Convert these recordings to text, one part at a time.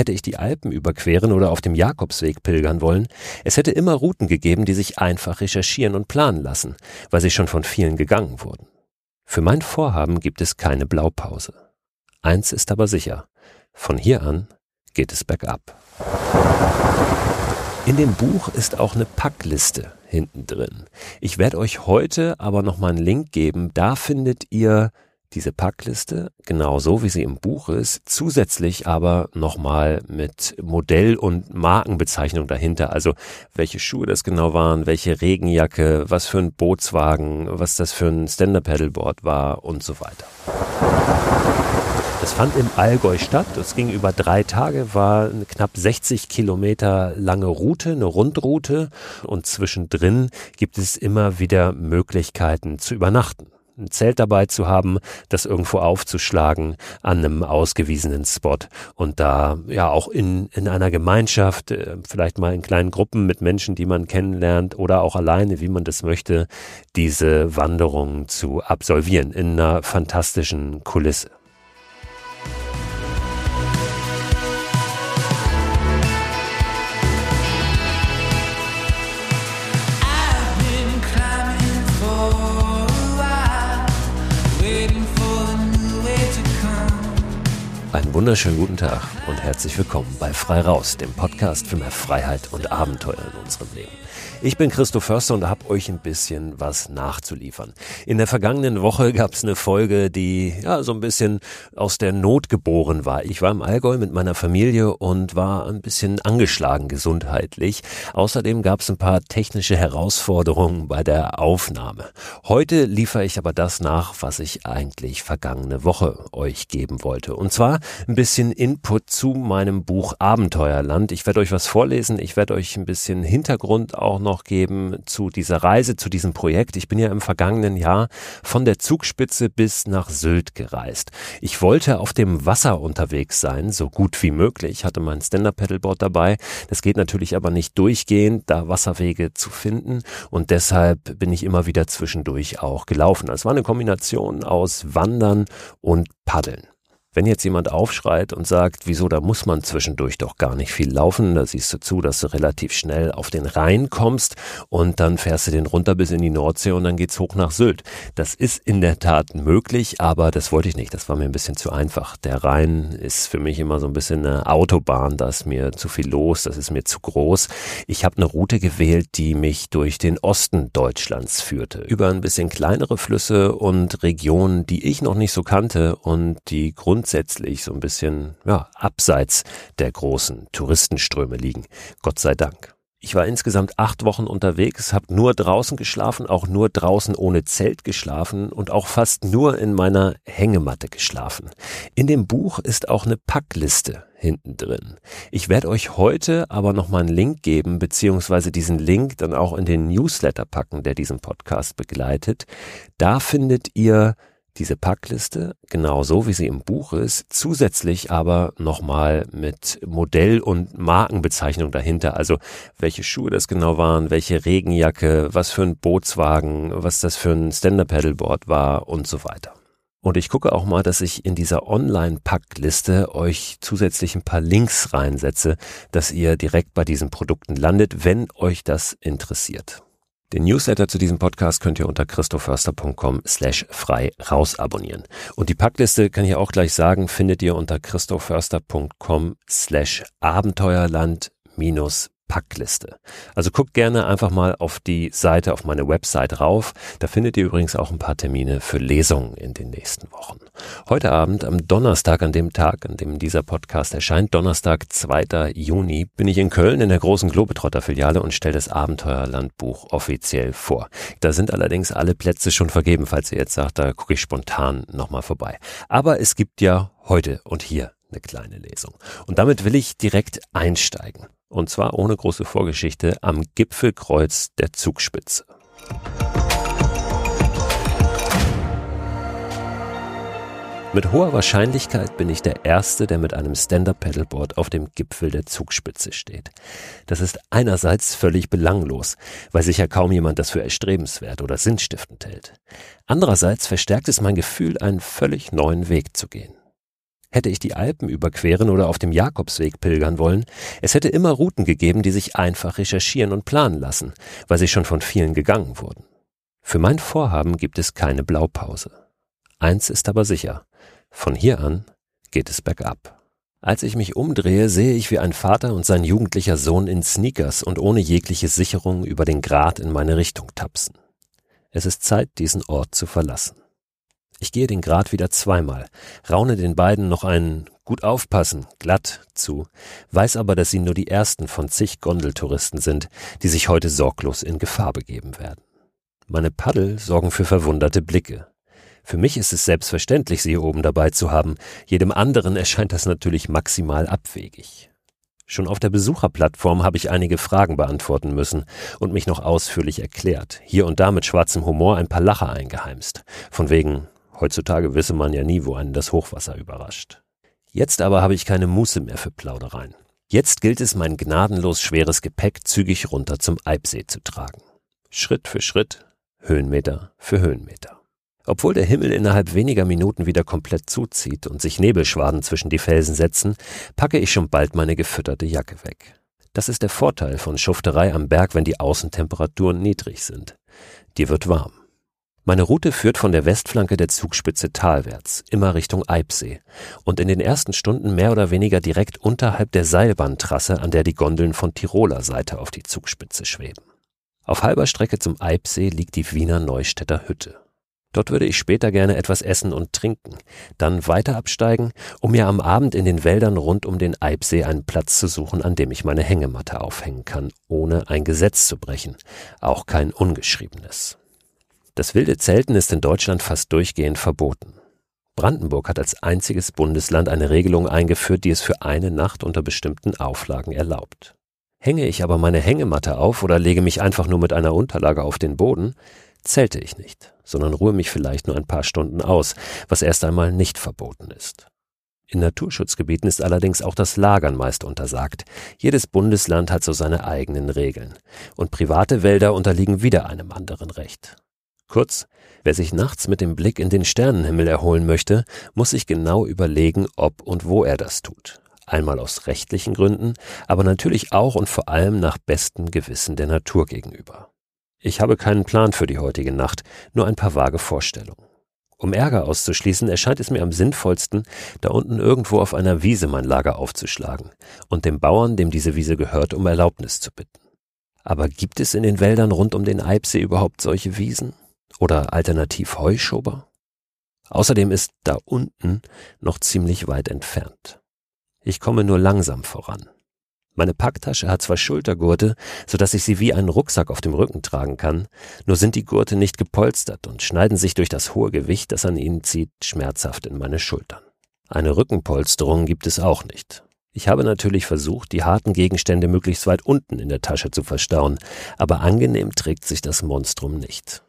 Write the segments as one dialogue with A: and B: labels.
A: hätte ich die Alpen überqueren oder auf dem Jakobsweg pilgern wollen, es hätte immer Routen gegeben, die sich einfach recherchieren und planen lassen, weil sie schon von vielen gegangen wurden. Für mein Vorhaben gibt es keine Blaupause. Eins ist aber sicher, von hier an geht es bergab. In dem Buch ist auch eine Packliste hinten drin. Ich werde euch heute aber nochmal einen Link geben. Da findet ihr diese Packliste, genauso wie sie im Buch ist, zusätzlich aber nochmal mit Modell- und Markenbezeichnung dahinter. Also welche Schuhe das genau waren, welche Regenjacke, was für ein Bootswagen, was das für ein Stand-Up-Paddleboard war und so weiter. Es fand im Allgäu statt. Es ging über drei Tage, war eine knapp 60 Kilometer lange Route, eine Rundroute. Und zwischendrin gibt es immer wieder Möglichkeiten zu übernachten ein Zelt dabei zu haben, das irgendwo aufzuschlagen an einem ausgewiesenen Spot und da ja auch in, in einer Gemeinschaft, äh, vielleicht mal in kleinen Gruppen mit Menschen, die man kennenlernt oder auch alleine, wie man das möchte, diese Wanderung zu absolvieren in einer fantastischen Kulisse. Einen wunderschönen guten Tag und herzlich willkommen bei Frei Raus, dem Podcast für mehr Freiheit und Abenteuer in unserem Leben. Ich bin Christoph Förster und habe euch ein bisschen was nachzuliefern. In der vergangenen Woche gab es eine Folge, die ja so ein bisschen aus der Not geboren war. Ich war im Allgäu mit meiner Familie und war ein bisschen angeschlagen gesundheitlich. Außerdem gab es ein paar technische Herausforderungen bei der Aufnahme. Heute liefere ich aber das nach, was ich eigentlich vergangene Woche euch geben wollte. Und zwar ein bisschen Input zu meinem Buch Abenteuerland. Ich werde euch was vorlesen. Ich werde euch ein bisschen Hintergrund auch noch noch geben zu dieser Reise, zu diesem Projekt. Ich bin ja im vergangenen Jahr von der Zugspitze bis nach Sylt gereist. Ich wollte auf dem Wasser unterwegs sein, so gut wie möglich, hatte mein Stand-Up-Paddleboard dabei. Das geht natürlich aber nicht durchgehend, da Wasserwege zu finden und deshalb bin ich immer wieder zwischendurch auch gelaufen. Es war eine Kombination aus Wandern und Paddeln. Wenn jetzt jemand aufschreit und sagt, wieso, da muss man zwischendurch doch gar nicht viel laufen, da siehst du zu, dass du relativ schnell auf den Rhein kommst und dann fährst du den runter bis in die Nordsee und dann geht's hoch nach Sylt. Das ist in der Tat möglich, aber das wollte ich nicht, das war mir ein bisschen zu einfach. Der Rhein ist für mich immer so ein bisschen eine Autobahn, da ist mir zu viel los, das ist mir zu groß. Ich habe eine Route gewählt, die mich durch den Osten Deutschlands führte, über ein bisschen kleinere Flüsse und Regionen, die ich noch nicht so kannte und die Grund grundsätzlich so ein bisschen ja, abseits der großen Touristenströme liegen. Gott sei Dank. Ich war insgesamt acht Wochen unterwegs, habe nur draußen geschlafen, auch nur draußen ohne Zelt geschlafen und auch fast nur in meiner Hängematte geschlafen. In dem Buch ist auch eine Packliste hinten drin. Ich werde euch heute aber nochmal einen Link geben, beziehungsweise diesen Link dann auch in den Newsletter packen, der diesen Podcast begleitet. Da findet ihr diese Packliste, genauso wie sie im Buch ist, zusätzlich aber nochmal mit Modell- und Markenbezeichnung dahinter. Also welche Schuhe das genau waren, welche Regenjacke, was für ein Bootswagen, was das für ein Stand-Up-Paddleboard war und so weiter. Und ich gucke auch mal, dass ich in dieser Online-Packliste euch zusätzlich ein paar Links reinsetze, dass ihr direkt bei diesen Produkten landet, wenn euch das interessiert. Den Newsletter zu diesem Podcast könnt ihr unter christoförster.com slash frei raus abonnieren. Und die Packliste, kann ich auch gleich sagen, findet ihr unter christoförster.com slash abenteuerland minus Packliste. Also guckt gerne einfach mal auf die Seite, auf meine Website rauf. Da findet ihr übrigens auch ein paar Termine für Lesungen in den nächsten Wochen. Heute Abend, am Donnerstag, an dem Tag, an dem dieser Podcast erscheint, Donnerstag, 2. Juni, bin ich in Köln in der großen Globetrotter-Filiale und stelle das Abenteuerlandbuch offiziell vor. Da sind allerdings alle Plätze schon vergeben, falls ihr jetzt sagt, da gucke ich spontan nochmal vorbei. Aber es gibt ja heute und hier eine kleine Lesung. Und damit will ich direkt einsteigen und zwar ohne große Vorgeschichte am Gipfelkreuz der Zugspitze. Mit hoher Wahrscheinlichkeit bin ich der Erste, der mit einem Stand-Up-Paddleboard auf dem Gipfel der Zugspitze steht. Das ist einerseits völlig belanglos, weil sicher kaum jemand das für erstrebenswert oder sinnstiftend hält. Andererseits verstärkt es mein Gefühl, einen völlig neuen Weg zu gehen. Hätte ich die Alpen überqueren oder auf dem Jakobsweg pilgern wollen, es hätte immer Routen gegeben, die sich einfach recherchieren und planen lassen, weil sie schon von vielen gegangen wurden. Für mein Vorhaben gibt es keine Blaupause. Eins ist aber sicher, von hier an geht es bergab. Als ich mich umdrehe, sehe ich, wie ein Vater und sein jugendlicher Sohn in Sneakers und ohne jegliche Sicherung über den Grat in meine Richtung tapsen. Es ist Zeit, diesen Ort zu verlassen. Ich gehe den Grat wieder zweimal, raune den beiden noch einen gut aufpassen, glatt zu, weiß aber, dass sie nur die ersten von zig Gondeltouristen sind, die sich heute sorglos in Gefahr begeben werden. Meine Paddel sorgen für verwunderte Blicke. Für mich ist es selbstverständlich, sie hier oben dabei zu haben, jedem anderen erscheint das natürlich maximal abwegig. Schon auf der Besucherplattform habe ich einige Fragen beantworten müssen und mich noch ausführlich erklärt, hier und da mit schwarzem Humor ein paar Lacher eingeheimst, von wegen Heutzutage wisse man ja nie, wo einen das Hochwasser überrascht. Jetzt aber habe ich keine Muße mehr für Plaudereien. Jetzt gilt es, mein gnadenlos schweres Gepäck zügig runter zum Eibsee zu tragen. Schritt für Schritt, Höhenmeter für Höhenmeter. Obwohl der Himmel innerhalb weniger Minuten wieder komplett zuzieht und sich Nebelschwaden zwischen die Felsen setzen, packe ich schon bald meine gefütterte Jacke weg. Das ist der Vorteil von Schufterei am Berg, wenn die Außentemperaturen niedrig sind. Dir wird warm. Meine Route führt von der Westflanke der Zugspitze talwärts, immer Richtung Eibsee und in den ersten Stunden mehr oder weniger direkt unterhalb der Seilbahntrasse, an der die Gondeln von Tiroler Seite auf die Zugspitze schweben. Auf halber Strecke zum Eibsee liegt die Wiener Neustädter Hütte. Dort würde ich später gerne etwas essen und trinken, dann weiter absteigen, um mir am Abend in den Wäldern rund um den Eibsee einen Platz zu suchen, an dem ich meine Hängematte aufhängen kann, ohne ein Gesetz zu brechen, auch kein ungeschriebenes. Das wilde Zelten ist in Deutschland fast durchgehend verboten. Brandenburg hat als einziges Bundesland eine Regelung eingeführt, die es für eine Nacht unter bestimmten Auflagen erlaubt. Hänge ich aber meine Hängematte auf oder lege mich einfach nur mit einer Unterlage auf den Boden, zelte ich nicht, sondern ruhe mich vielleicht nur ein paar Stunden aus, was erst einmal nicht verboten ist. In Naturschutzgebieten ist allerdings auch das Lagern meist untersagt. Jedes Bundesland hat so seine eigenen Regeln. Und private Wälder unterliegen wieder einem anderen Recht. Kurz, wer sich nachts mit dem Blick in den Sternenhimmel erholen möchte, muss sich genau überlegen, ob und wo er das tut. Einmal aus rechtlichen Gründen, aber natürlich auch und vor allem nach bestem Gewissen der Natur gegenüber. Ich habe keinen Plan für die heutige Nacht, nur ein paar vage Vorstellungen. Um Ärger auszuschließen, erscheint es mir am sinnvollsten, da unten irgendwo auf einer Wiese mein Lager aufzuschlagen und dem Bauern, dem diese Wiese gehört, um Erlaubnis zu bitten. Aber gibt es in den Wäldern rund um den Eibsee überhaupt solche Wiesen? Oder alternativ Heuschober. Außerdem ist da unten noch ziemlich weit entfernt. Ich komme nur langsam voran. Meine Packtasche hat zwar Schultergurte, so dass ich sie wie einen Rucksack auf dem Rücken tragen kann, nur sind die Gurte nicht gepolstert und schneiden sich durch das hohe Gewicht, das an ihnen zieht, schmerzhaft in meine Schultern. Eine Rückenpolsterung gibt es auch nicht. Ich habe natürlich versucht, die harten Gegenstände möglichst weit unten in der Tasche zu verstauen, aber angenehm trägt sich das Monstrum nicht.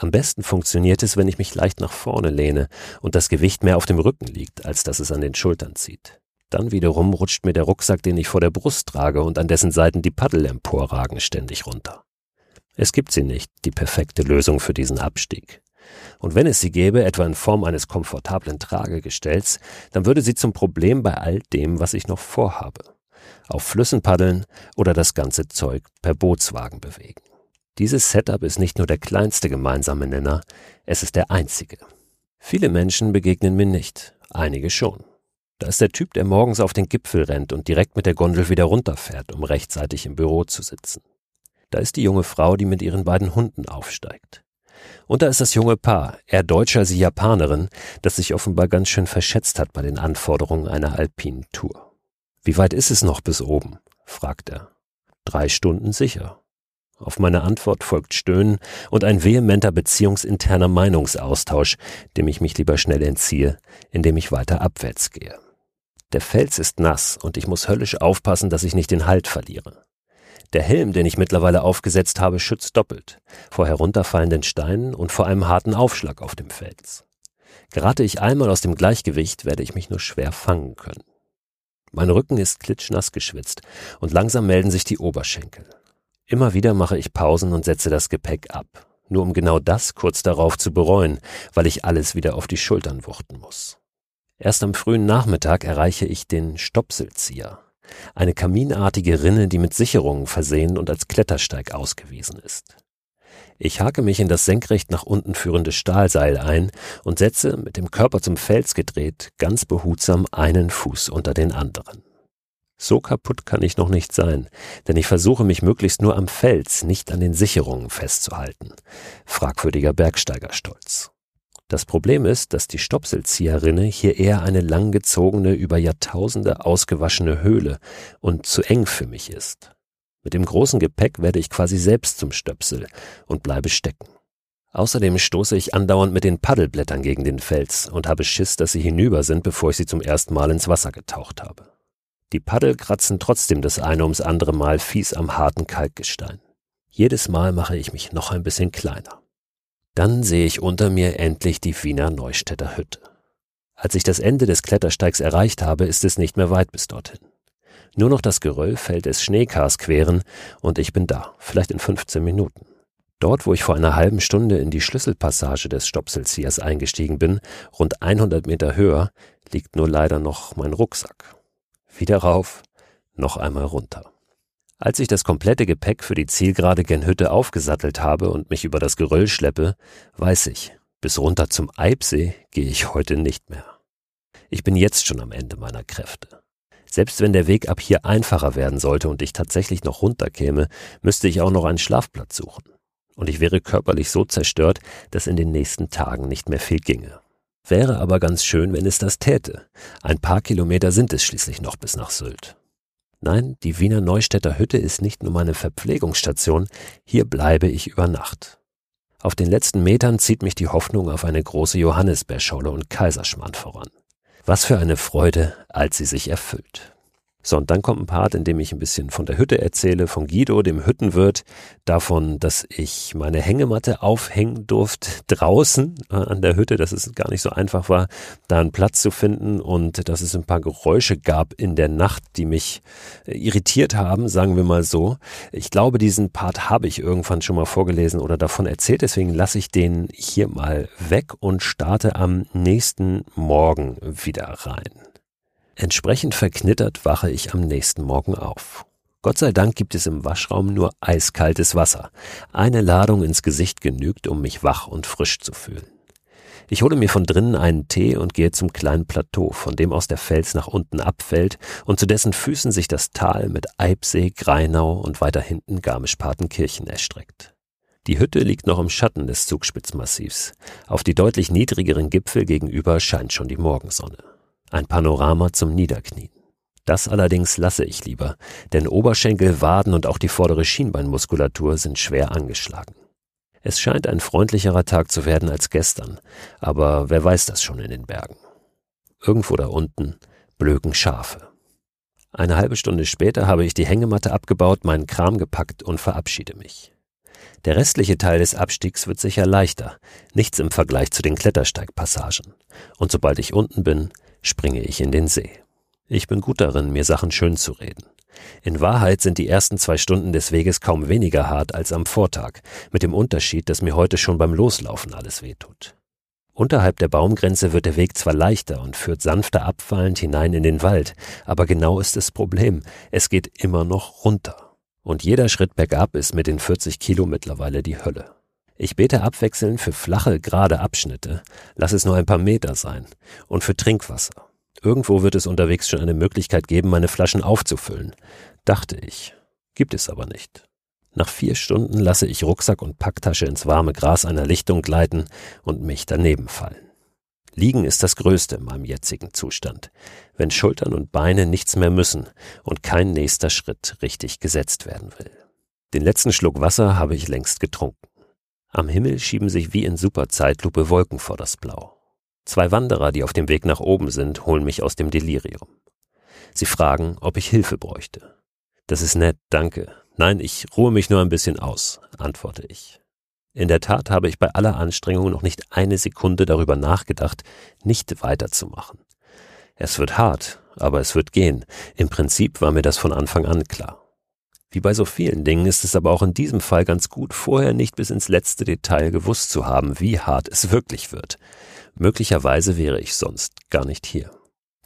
A: Am besten funktioniert es, wenn ich mich leicht nach vorne lehne und das Gewicht mehr auf dem Rücken liegt, als dass es an den Schultern zieht. Dann wiederum rutscht mir der Rucksack, den ich vor der Brust trage und an dessen Seiten die Paddel emporragen, ständig runter. Es gibt sie nicht, die perfekte Lösung für diesen Abstieg. Und wenn es sie gäbe, etwa in Form eines komfortablen Tragegestells, dann würde sie zum Problem bei all dem, was ich noch vorhabe. Auf Flüssen paddeln oder das ganze Zeug per Bootswagen bewegen. Dieses Setup ist nicht nur der kleinste gemeinsame Nenner, es ist der einzige. Viele Menschen begegnen mir nicht, einige schon. Da ist der Typ, der morgens auf den Gipfel rennt und direkt mit der Gondel wieder runterfährt, um rechtzeitig im Büro zu sitzen. Da ist die junge Frau, die mit ihren beiden Hunden aufsteigt. Und da ist das junge Paar, er Deutscher, sie Japanerin, das sich offenbar ganz schön verschätzt hat bei den Anforderungen einer alpinen Tour. Wie weit ist es noch bis oben? fragt er. Drei Stunden sicher, auf meine Antwort folgt Stöhnen und ein vehementer beziehungsinterner Meinungsaustausch, dem ich mich lieber schnell entziehe, indem ich weiter abwärts gehe. Der Fels ist nass und ich muss höllisch aufpassen, dass ich nicht den Halt verliere. Der Helm, den ich mittlerweile aufgesetzt habe, schützt doppelt, vor herunterfallenden Steinen und vor einem harten Aufschlag auf dem Fels. Gerate ich einmal aus dem Gleichgewicht, werde ich mich nur schwer fangen können. Mein Rücken ist klitschnass geschwitzt und langsam melden sich die Oberschenkel. Immer wieder mache ich Pausen und setze das Gepäck ab, nur um genau das kurz darauf zu bereuen, weil ich alles wieder auf die Schultern wuchten muss. Erst am frühen Nachmittag erreiche ich den Stopselzieher, eine kaminartige Rinne, die mit Sicherungen versehen und als Klettersteig ausgewiesen ist. Ich hake mich in das senkrecht nach unten führende Stahlseil ein und setze, mit dem Körper zum Fels gedreht, ganz behutsam einen Fuß unter den anderen. So kaputt kann ich noch nicht sein, denn ich versuche mich möglichst nur am Fels, nicht an den Sicherungen festzuhalten. Fragwürdiger Bergsteigerstolz. Das Problem ist, dass die Stopselzieherrinne hier eher eine langgezogene, über Jahrtausende ausgewaschene Höhle und zu eng für mich ist. Mit dem großen Gepäck werde ich quasi selbst zum Stöpsel und bleibe stecken. Außerdem stoße ich andauernd mit den Paddelblättern gegen den Fels und habe Schiss, dass sie hinüber sind, bevor ich sie zum ersten Mal ins Wasser getaucht habe. Die Paddel kratzen trotzdem das eine ums andere Mal fies am harten Kalkgestein. Jedes Mal mache ich mich noch ein bisschen kleiner. Dann sehe ich unter mir endlich die Wiener Neustädter Hütte. Als ich das Ende des Klettersteigs erreicht habe, ist es nicht mehr weit bis dorthin. Nur noch das Geröll fällt es Schneekars queren und ich bin da, vielleicht in 15 Minuten. Dort, wo ich vor einer halben Stunde in die Schlüsselpassage des Stopselziehers eingestiegen bin, rund 100 Meter höher, liegt nur leider noch mein Rucksack. Wieder rauf, noch einmal runter. Als ich das komplette Gepäck für die Zielgerade Genhütte aufgesattelt habe und mich über das Geröll schleppe, weiß ich, bis runter zum Eibsee gehe ich heute nicht mehr. Ich bin jetzt schon am Ende meiner Kräfte. Selbst wenn der Weg ab hier einfacher werden sollte und ich tatsächlich noch runterkäme, müsste ich auch noch einen Schlafplatz suchen. Und ich wäre körperlich so zerstört, dass in den nächsten Tagen nicht mehr viel ginge. Wäre aber ganz schön, wenn es das täte. Ein paar Kilometer sind es schließlich noch bis nach Sylt. Nein, die Wiener Neustädter Hütte ist nicht nur meine Verpflegungsstation, hier bleibe ich über Nacht. Auf den letzten Metern zieht mich die Hoffnung auf eine große Johannisbeerscholle und Kaiserschmarrn voran. Was für eine Freude, als sie sich erfüllt. So, und dann kommt ein Part, in dem ich ein bisschen von der Hütte erzähle, von Guido, dem Hüttenwirt, davon, dass ich meine Hängematte aufhängen durfte draußen äh, an der Hütte, dass es gar nicht so einfach war, da einen Platz zu finden und dass es ein paar Geräusche gab in der Nacht, die mich äh, irritiert haben, sagen wir mal so. Ich glaube, diesen Part habe ich irgendwann schon mal vorgelesen oder davon erzählt, deswegen lasse ich den hier mal weg und starte am nächsten Morgen wieder rein. Entsprechend verknittert wache ich am nächsten Morgen auf. Gott sei Dank gibt es im Waschraum nur eiskaltes Wasser. Eine Ladung ins Gesicht genügt, um mich wach und frisch zu fühlen. Ich hole mir von drinnen einen Tee und gehe zum kleinen Plateau, von dem aus der Fels nach unten abfällt und zu dessen Füßen sich das Tal mit Eibsee, Greinau und weiter hinten Garmisch-Partenkirchen erstreckt. Die Hütte liegt noch im Schatten des Zugspitzmassivs. Auf die deutlich niedrigeren Gipfel gegenüber scheint schon die Morgensonne. Ein Panorama zum Niederknien. Das allerdings lasse ich lieber, denn Oberschenkel, Waden und auch die vordere Schienbeinmuskulatur sind schwer angeschlagen. Es scheint ein freundlicherer Tag zu werden als gestern, aber wer weiß das schon in den Bergen. Irgendwo da unten blöken Schafe. Eine halbe Stunde später habe ich die Hängematte abgebaut, meinen Kram gepackt und verabschiede mich. Der restliche Teil des Abstiegs wird sicher leichter, nichts im Vergleich zu den Klettersteigpassagen. Und sobald ich unten bin, springe ich in den See. Ich bin gut darin, mir Sachen schön zu reden. In Wahrheit sind die ersten zwei Stunden des Weges kaum weniger hart als am Vortag, mit dem Unterschied, dass mir heute schon beim Loslaufen alles wehtut. Unterhalb der Baumgrenze wird der Weg zwar leichter und führt sanfter abfallend hinein in den Wald, aber genau ist das Problem, es geht immer noch runter. Und jeder Schritt bergab ist mit den 40 Kilo mittlerweile die Hölle. Ich bete abwechselnd für flache, gerade Abschnitte, lass es nur ein paar Meter sein, und für Trinkwasser. Irgendwo wird es unterwegs schon eine Möglichkeit geben, meine Flaschen aufzufüllen, dachte ich. Gibt es aber nicht. Nach vier Stunden lasse ich Rucksack und Packtasche ins warme Gras einer Lichtung gleiten und mich daneben fallen. Liegen ist das Größte in meinem jetzigen Zustand, wenn Schultern und Beine nichts mehr müssen und kein nächster Schritt richtig gesetzt werden will. Den letzten Schluck Wasser habe ich längst getrunken. Am Himmel schieben sich wie in Superzeitlupe Wolken vor das Blau. Zwei Wanderer, die auf dem Weg nach oben sind, holen mich aus dem Delirium. Sie fragen, ob ich Hilfe bräuchte. Das ist nett, danke. Nein, ich ruhe mich nur ein bisschen aus, antworte ich. In der Tat habe ich bei aller Anstrengung noch nicht eine Sekunde darüber nachgedacht, nicht weiterzumachen. Es wird hart, aber es wird gehen. Im Prinzip war mir das von Anfang an klar. Wie bei so vielen Dingen ist es aber auch in diesem Fall ganz gut, vorher nicht bis ins letzte Detail gewusst zu haben, wie hart es wirklich wird. Möglicherweise wäre ich sonst gar nicht hier.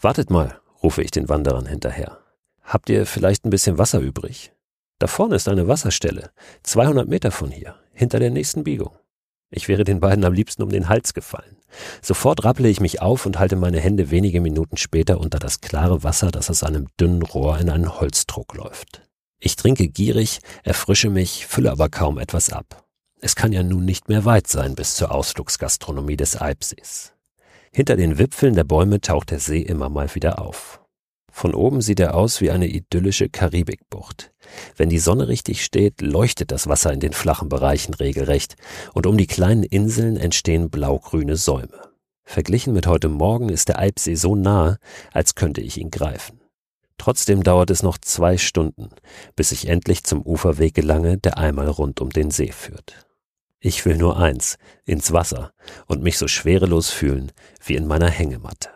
A: Wartet mal, rufe ich den Wanderern hinterher. Habt ihr vielleicht ein bisschen Wasser übrig? Da vorne ist eine Wasserstelle, 200 Meter von hier, hinter der nächsten Biegung. Ich wäre den beiden am liebsten um den Hals gefallen. Sofort rapple ich mich auf und halte meine Hände wenige Minuten später unter das klare Wasser, das aus einem dünnen Rohr in einen Holzdruck läuft. Ich trinke gierig, erfrische mich, fülle aber kaum etwas ab. Es kann ja nun nicht mehr weit sein bis zur Ausflugsgastronomie des Eibsees. Hinter den Wipfeln der Bäume taucht der See immer mal wieder auf. Von oben sieht er aus wie eine idyllische Karibikbucht. Wenn die Sonne richtig steht, leuchtet das Wasser in den flachen Bereichen regelrecht, und um die kleinen Inseln entstehen blaugrüne Säume. Verglichen mit heute Morgen ist der Eibsee so nahe, als könnte ich ihn greifen. Trotzdem dauert es noch zwei Stunden, bis ich endlich zum Uferweg gelange, der einmal rund um den See führt. Ich will nur eins, ins Wasser und mich so schwerelos fühlen wie in meiner Hängematte.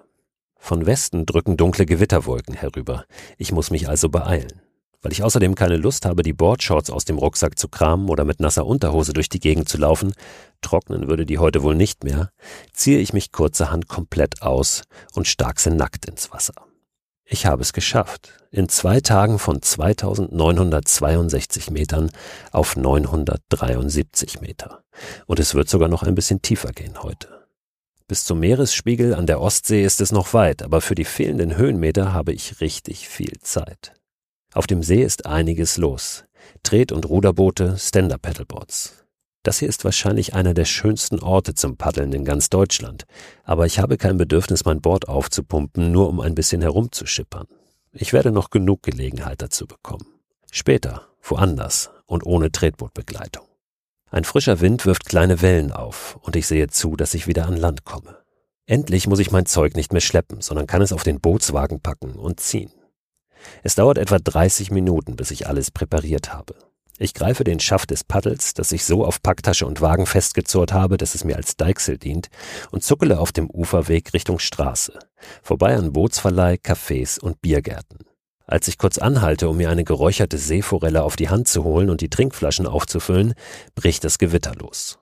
A: Von Westen drücken dunkle Gewitterwolken herüber. Ich muss mich also beeilen. Weil ich außerdem keine Lust habe, die Boardshorts aus dem Rucksack zu kramen oder mit nasser Unterhose durch die Gegend zu laufen, trocknen würde die heute wohl nicht mehr, ziehe ich mich kurzerhand komplett aus und starkse nackt ins Wasser. Ich habe es geschafft. In zwei Tagen von 2962 Metern auf 973 Meter. Und es wird sogar noch ein bisschen tiefer gehen heute. Bis zum Meeresspiegel an der Ostsee ist es noch weit, aber für die fehlenden Höhenmeter habe ich richtig viel Zeit. Auf dem See ist einiges los. Tret- und Ruderboote, Stand-Up-Paddleboards. Das hier ist wahrscheinlich einer der schönsten Orte zum Paddeln in ganz Deutschland, aber ich habe kein Bedürfnis, mein Board aufzupumpen, nur um ein bisschen herumzuschippern. Ich werde noch genug Gelegenheit dazu bekommen. Später, woanders und ohne Tretbootbegleitung. Ein frischer Wind wirft kleine Wellen auf und ich sehe zu, dass ich wieder an Land komme. Endlich muss ich mein Zeug nicht mehr schleppen, sondern kann es auf den Bootswagen packen und ziehen. Es dauert etwa 30 Minuten, bis ich alles präpariert habe. Ich greife den Schaft des Paddels, das ich so auf Packtasche und Wagen festgezurrt habe, dass es mir als Deichsel dient, und zuckele auf dem Uferweg Richtung Straße, vorbei an Bootsverleih, Cafés und Biergärten. Als ich kurz anhalte, um mir eine geräucherte Seeforelle auf die Hand zu holen und die Trinkflaschen aufzufüllen, bricht das Gewitter los.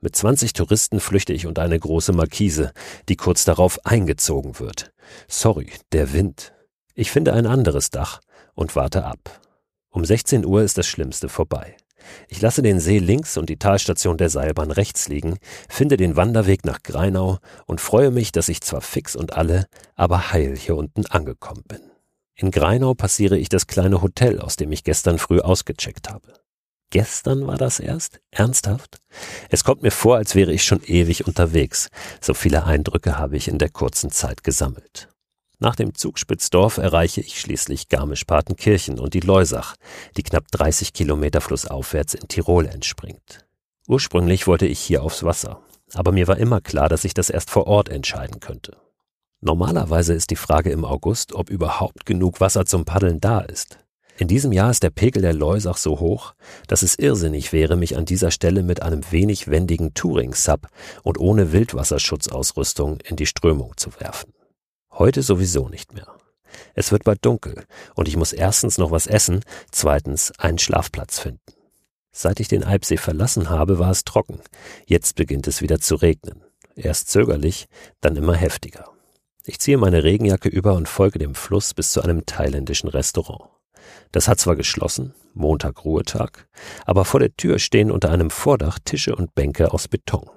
A: Mit 20 Touristen flüchte ich unter eine große Markise, die kurz darauf eingezogen wird. Sorry, der Wind. Ich finde ein anderes Dach und warte ab. Um 16 Uhr ist das Schlimmste vorbei. Ich lasse den See links und die Talstation der Seilbahn rechts liegen, finde den Wanderweg nach Greinau und freue mich, dass ich zwar fix und alle, aber heil hier unten angekommen bin. In Greinau passiere ich das kleine Hotel, aus dem ich gestern früh ausgecheckt habe. Gestern war das erst? Ernsthaft? Es kommt mir vor, als wäre ich schon ewig unterwegs. So viele Eindrücke habe ich in der kurzen Zeit gesammelt. Nach dem Zugspitzdorf erreiche ich schließlich Garmisch-Partenkirchen und die Leusach, die knapp 30 Kilometer flussaufwärts in Tirol entspringt. Ursprünglich wollte ich hier aufs Wasser, aber mir war immer klar, dass ich das erst vor Ort entscheiden könnte. Normalerweise ist die Frage im August, ob überhaupt genug Wasser zum Paddeln da ist. In diesem Jahr ist der Pegel der Leusach so hoch, dass es irrsinnig wäre, mich an dieser Stelle mit einem wenig wendigen Touring-Sub und ohne Wildwasserschutzausrüstung in die Strömung zu werfen. Heute sowieso nicht mehr. Es wird bald dunkel und ich muss erstens noch was essen, zweitens einen Schlafplatz finden. Seit ich den Eibsee verlassen habe, war es trocken. Jetzt beginnt es wieder zu regnen. Erst zögerlich, dann immer heftiger. Ich ziehe meine Regenjacke über und folge dem Fluss bis zu einem thailändischen Restaurant. Das hat zwar geschlossen, Montag Ruhetag, aber vor der Tür stehen unter einem Vordach Tische und Bänke aus Beton.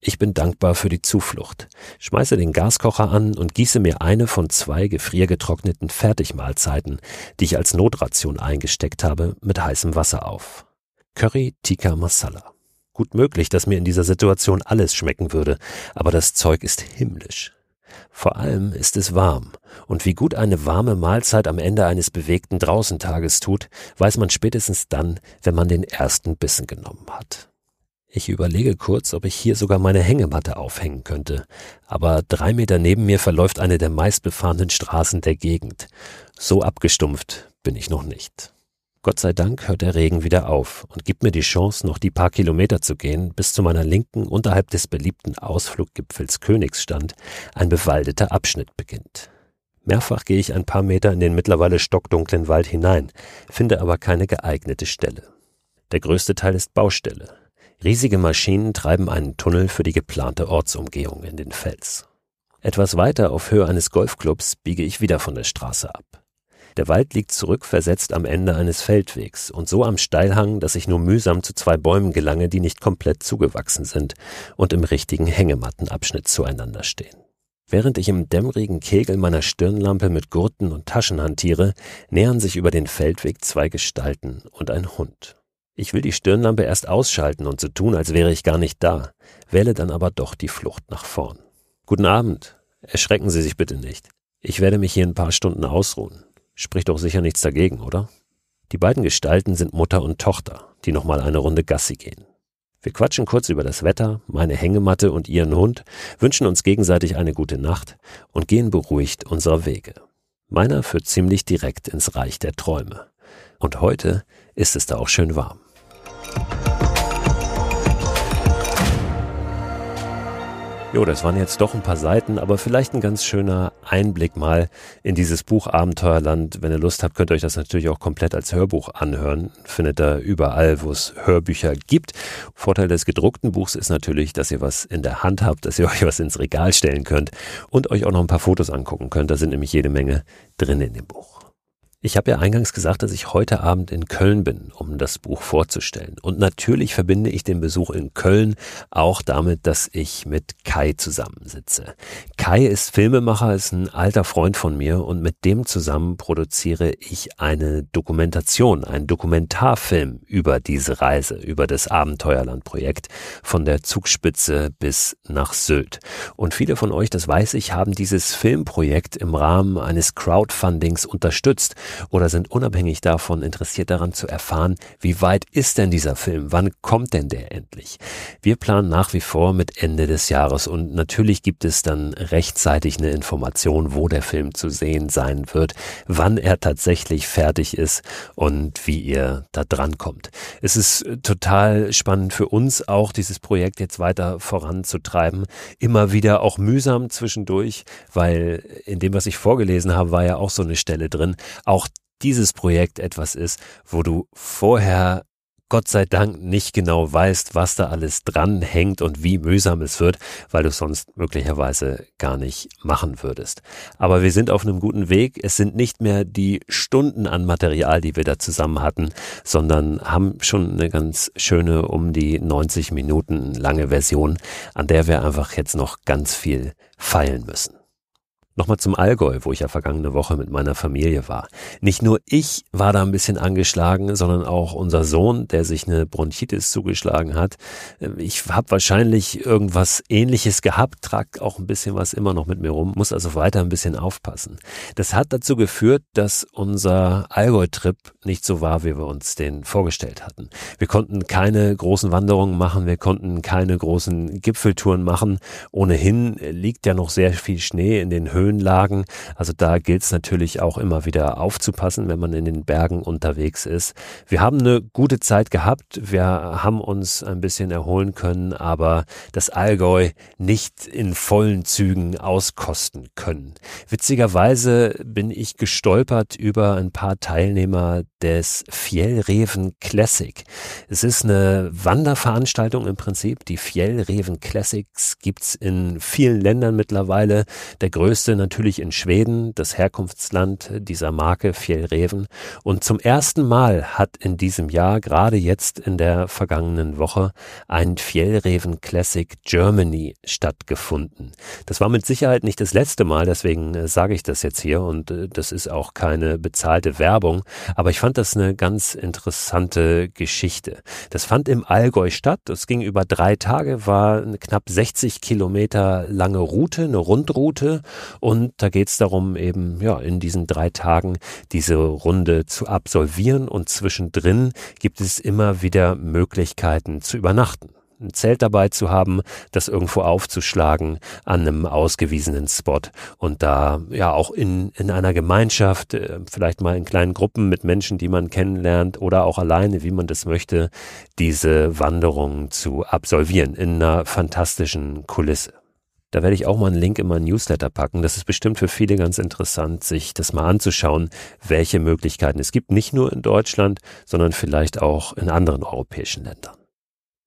A: Ich bin dankbar für die Zuflucht, schmeiße den Gaskocher an und gieße mir eine von zwei gefriergetrockneten Fertigmahlzeiten, die ich als Notration eingesteckt habe, mit heißem Wasser auf. Curry Tikka Masala. Gut möglich, dass mir in dieser Situation alles schmecken würde, aber das Zeug ist himmlisch. Vor allem ist es warm, und wie gut eine warme Mahlzeit am Ende eines bewegten Draußentages tut, weiß man spätestens dann, wenn man den ersten Bissen genommen hat. Ich überlege kurz, ob ich hier sogar meine Hängematte aufhängen könnte, aber drei Meter neben mir verläuft eine der meistbefahrenen Straßen der Gegend. So abgestumpft bin ich noch nicht. Gott sei Dank hört der Regen wieder auf und gibt mir die Chance, noch die paar Kilometer zu gehen, bis zu meiner Linken unterhalb des beliebten Ausfluggipfels Königsstand ein bewaldeter Abschnitt beginnt. Mehrfach gehe ich ein paar Meter in den mittlerweile stockdunklen Wald hinein, finde aber keine geeignete Stelle. Der größte Teil ist Baustelle. Riesige Maschinen treiben einen Tunnel für die geplante Ortsumgehung in den Fels. Etwas weiter auf Höhe eines Golfclubs biege ich wieder von der Straße ab. Der Wald liegt zurückversetzt am Ende eines Feldwegs und so am Steilhang, dass ich nur mühsam zu zwei Bäumen gelange, die nicht komplett zugewachsen sind und im richtigen Hängemattenabschnitt zueinander stehen. Während ich im dämmerigen Kegel meiner Stirnlampe mit Gurten und Taschen hantiere, nähern sich über den Feldweg zwei Gestalten und ein Hund. Ich will die Stirnlampe erst ausschalten und so tun, als wäre ich gar nicht da, wähle dann aber doch die Flucht nach vorn. Guten Abend. Erschrecken Sie sich bitte nicht. Ich werde mich hier ein paar Stunden ausruhen. Spricht doch sicher nichts dagegen, oder? Die beiden Gestalten sind Mutter und Tochter, die nochmal eine Runde Gassi gehen. Wir quatschen kurz über das Wetter, meine Hängematte und ihren Hund, wünschen uns gegenseitig eine gute Nacht und gehen beruhigt unserer Wege. Meiner führt ziemlich direkt ins Reich der Träume. Und heute ist es da auch schön warm. Jo, das waren jetzt doch ein paar Seiten, aber vielleicht ein ganz schöner Einblick mal in dieses Buch Abenteuerland. Wenn ihr Lust habt, könnt ihr euch das natürlich auch komplett als Hörbuch anhören. Findet ihr überall, wo es Hörbücher gibt. Vorteil des gedruckten Buchs ist natürlich, dass ihr was in der Hand habt, dass ihr euch was ins Regal stellen könnt und euch auch noch ein paar Fotos angucken könnt. Da sind nämlich jede Menge drin in dem Buch. Ich habe ja eingangs gesagt, dass ich heute Abend in Köln bin, um das Buch vorzustellen. Und natürlich verbinde ich den Besuch in Köln auch damit, dass ich mit Kai zusammensitze. Kai ist Filmemacher, ist ein alter Freund von mir und mit dem zusammen produziere ich eine Dokumentation, einen Dokumentarfilm über diese Reise, über das Abenteuerlandprojekt von der Zugspitze bis nach Sylt. Und viele von euch, das weiß ich, haben dieses Filmprojekt im Rahmen eines Crowdfundings unterstützt oder sind unabhängig davon interessiert daran zu erfahren, wie weit ist denn dieser Film? Wann kommt denn der endlich? Wir planen nach wie vor mit Ende des Jahres und natürlich gibt es dann rechtzeitig eine Information, wo der Film zu sehen sein wird, wann er tatsächlich fertig ist und wie ihr da dran kommt. Es ist total spannend für uns auch, dieses Projekt jetzt weiter voranzutreiben. Immer wieder auch mühsam zwischendurch, weil in dem, was ich vorgelesen habe, war ja auch so eine Stelle drin. Auch dieses Projekt etwas ist, wo du vorher Gott sei Dank nicht genau weißt, was da alles dran hängt und wie mühsam es wird, weil du sonst möglicherweise gar nicht machen würdest. Aber wir sind auf einem guten Weg. Es sind nicht mehr die Stunden an Material, die wir da zusammen hatten, sondern haben schon eine ganz schöne um die 90 Minuten lange Version, an der wir einfach jetzt noch ganz viel feilen müssen. Nochmal zum Allgäu, wo ich ja vergangene Woche mit meiner Familie war. Nicht nur ich war da ein bisschen angeschlagen, sondern auch unser Sohn, der sich eine Bronchitis zugeschlagen hat. Ich habe wahrscheinlich irgendwas ähnliches gehabt, trage auch ein bisschen was immer noch mit mir rum, muss also weiter ein bisschen aufpassen. Das hat dazu geführt, dass unser Allgäu-Trip nicht so war, wie wir uns den vorgestellt hatten. Wir konnten keine großen Wanderungen machen, wir konnten keine großen Gipfeltouren machen. Ohnehin liegt ja noch sehr viel Schnee in den Höhen Höhenlagen. Also da gilt es natürlich auch immer wieder aufzupassen, wenn man in den Bergen unterwegs ist. Wir haben eine gute Zeit gehabt. Wir haben uns ein bisschen erholen können, aber das Allgäu nicht in vollen Zügen auskosten können. Witzigerweise bin ich gestolpert über ein paar Teilnehmer des Fjellreven Classic. Es ist eine Wanderveranstaltung im Prinzip. Die Fjellreven Classics gibt's in vielen Ländern mittlerweile. Der größte natürlich in Schweden, das Herkunftsland dieser Marke Fjellreven. Und zum ersten Mal hat in diesem Jahr, gerade jetzt in der vergangenen Woche, ein Fjellreven Classic Germany stattgefunden. Das war mit Sicherheit nicht das letzte Mal, deswegen äh, sage ich das jetzt hier und äh, das ist auch keine bezahlte Werbung, aber ich fand das eine ganz interessante Geschichte. Das fand im Allgäu statt, das ging über drei Tage, war eine knapp 60 Kilometer lange Route, eine Rundroute und da geht es darum, eben ja in diesen drei Tagen diese Runde zu absolvieren. Und zwischendrin gibt es immer wieder Möglichkeiten zu übernachten ein Zelt dabei zu haben, das irgendwo aufzuschlagen an einem ausgewiesenen Spot und da ja auch in, in einer Gemeinschaft, äh, vielleicht mal in kleinen Gruppen mit Menschen, die man kennenlernt oder auch alleine, wie man das möchte, diese Wanderung zu absolvieren in einer fantastischen Kulisse. Da werde ich auch mal einen Link in meinen Newsletter packen. Das ist bestimmt für viele ganz interessant, sich das mal anzuschauen, welche Möglichkeiten es gibt. Nicht nur in Deutschland, sondern vielleicht auch in anderen europäischen Ländern.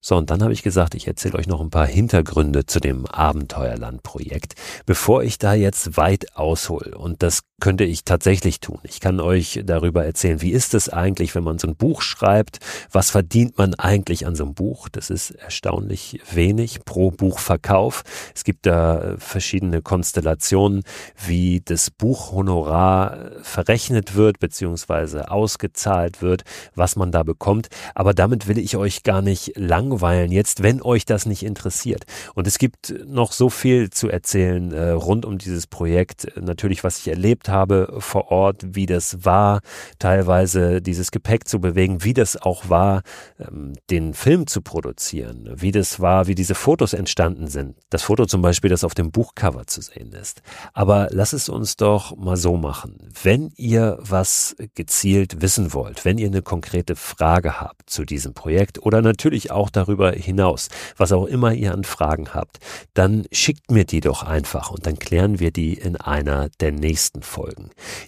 A: So, und dann habe ich gesagt, ich erzähle euch noch ein paar Hintergründe zu dem Abenteuerland-Projekt, bevor ich da jetzt weit aushole. Und das könnte ich tatsächlich tun. Ich kann euch darüber erzählen, wie ist es eigentlich, wenn man so ein Buch schreibt? Was verdient man eigentlich an so einem Buch? Das ist erstaunlich wenig pro Buchverkauf. Es gibt da verschiedene Konstellationen, wie das Buchhonorar verrechnet wird, beziehungsweise ausgezahlt wird, was man da bekommt. Aber damit will ich euch gar nicht lang langweilen jetzt, wenn euch das nicht interessiert. Und es gibt noch so viel zu erzählen äh, rund um dieses Projekt. Natürlich, was ich erlebt habe vor Ort, wie das war, teilweise dieses Gepäck zu bewegen, wie das auch war, ähm, den Film zu produzieren, wie das war, wie diese Fotos entstanden sind. Das Foto zum Beispiel, das auf dem Buchcover zu sehen ist. Aber lass es uns doch mal so machen. Wenn ihr was gezielt wissen wollt, wenn ihr eine konkrete Frage habt zu diesem Projekt oder natürlich auch darüber hinaus, was auch immer ihr an Fragen habt, dann schickt mir die doch einfach und dann klären wir die in einer der nächsten Folgen.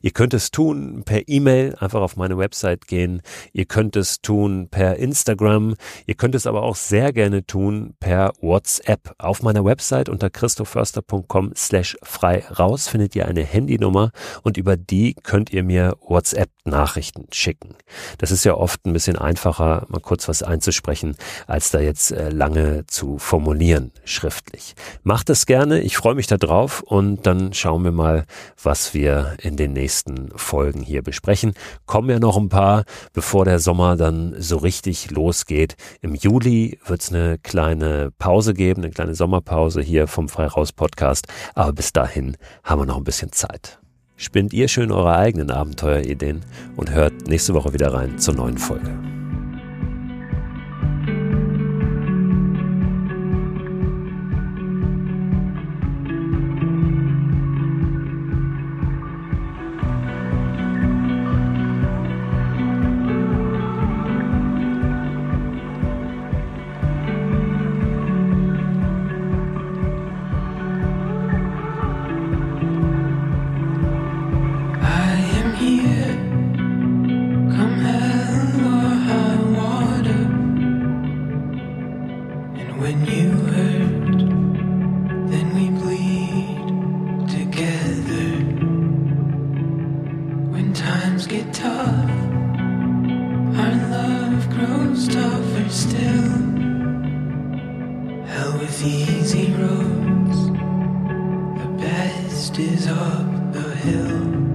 A: Ihr könnt es tun per E-Mail, einfach auf meine Website gehen. Ihr könnt es tun per Instagram. Ihr könnt es aber auch sehr gerne tun per WhatsApp. Auf meiner Website unter christoförster.com slash frei raus findet ihr eine Handynummer und über die könnt ihr mir WhatsApp-Nachrichten schicken. Das ist ja oft ein bisschen einfacher, mal kurz was einzusprechen, als da jetzt äh, lange zu formulieren schriftlich. Macht es gerne, ich freue mich darauf und dann schauen wir mal, was wir in den nächsten Folgen hier besprechen. Kommen ja noch ein paar, bevor der Sommer dann so richtig losgeht. Im Juli wird es eine kleine Pause geben, eine kleine Sommerpause hier vom Freiraus Podcast, aber bis dahin haben wir noch ein bisschen Zeit. Spinnt ihr schön eure eigenen Abenteuerideen und hört nächste Woche wieder rein zur neuen Folge. Is up the hill.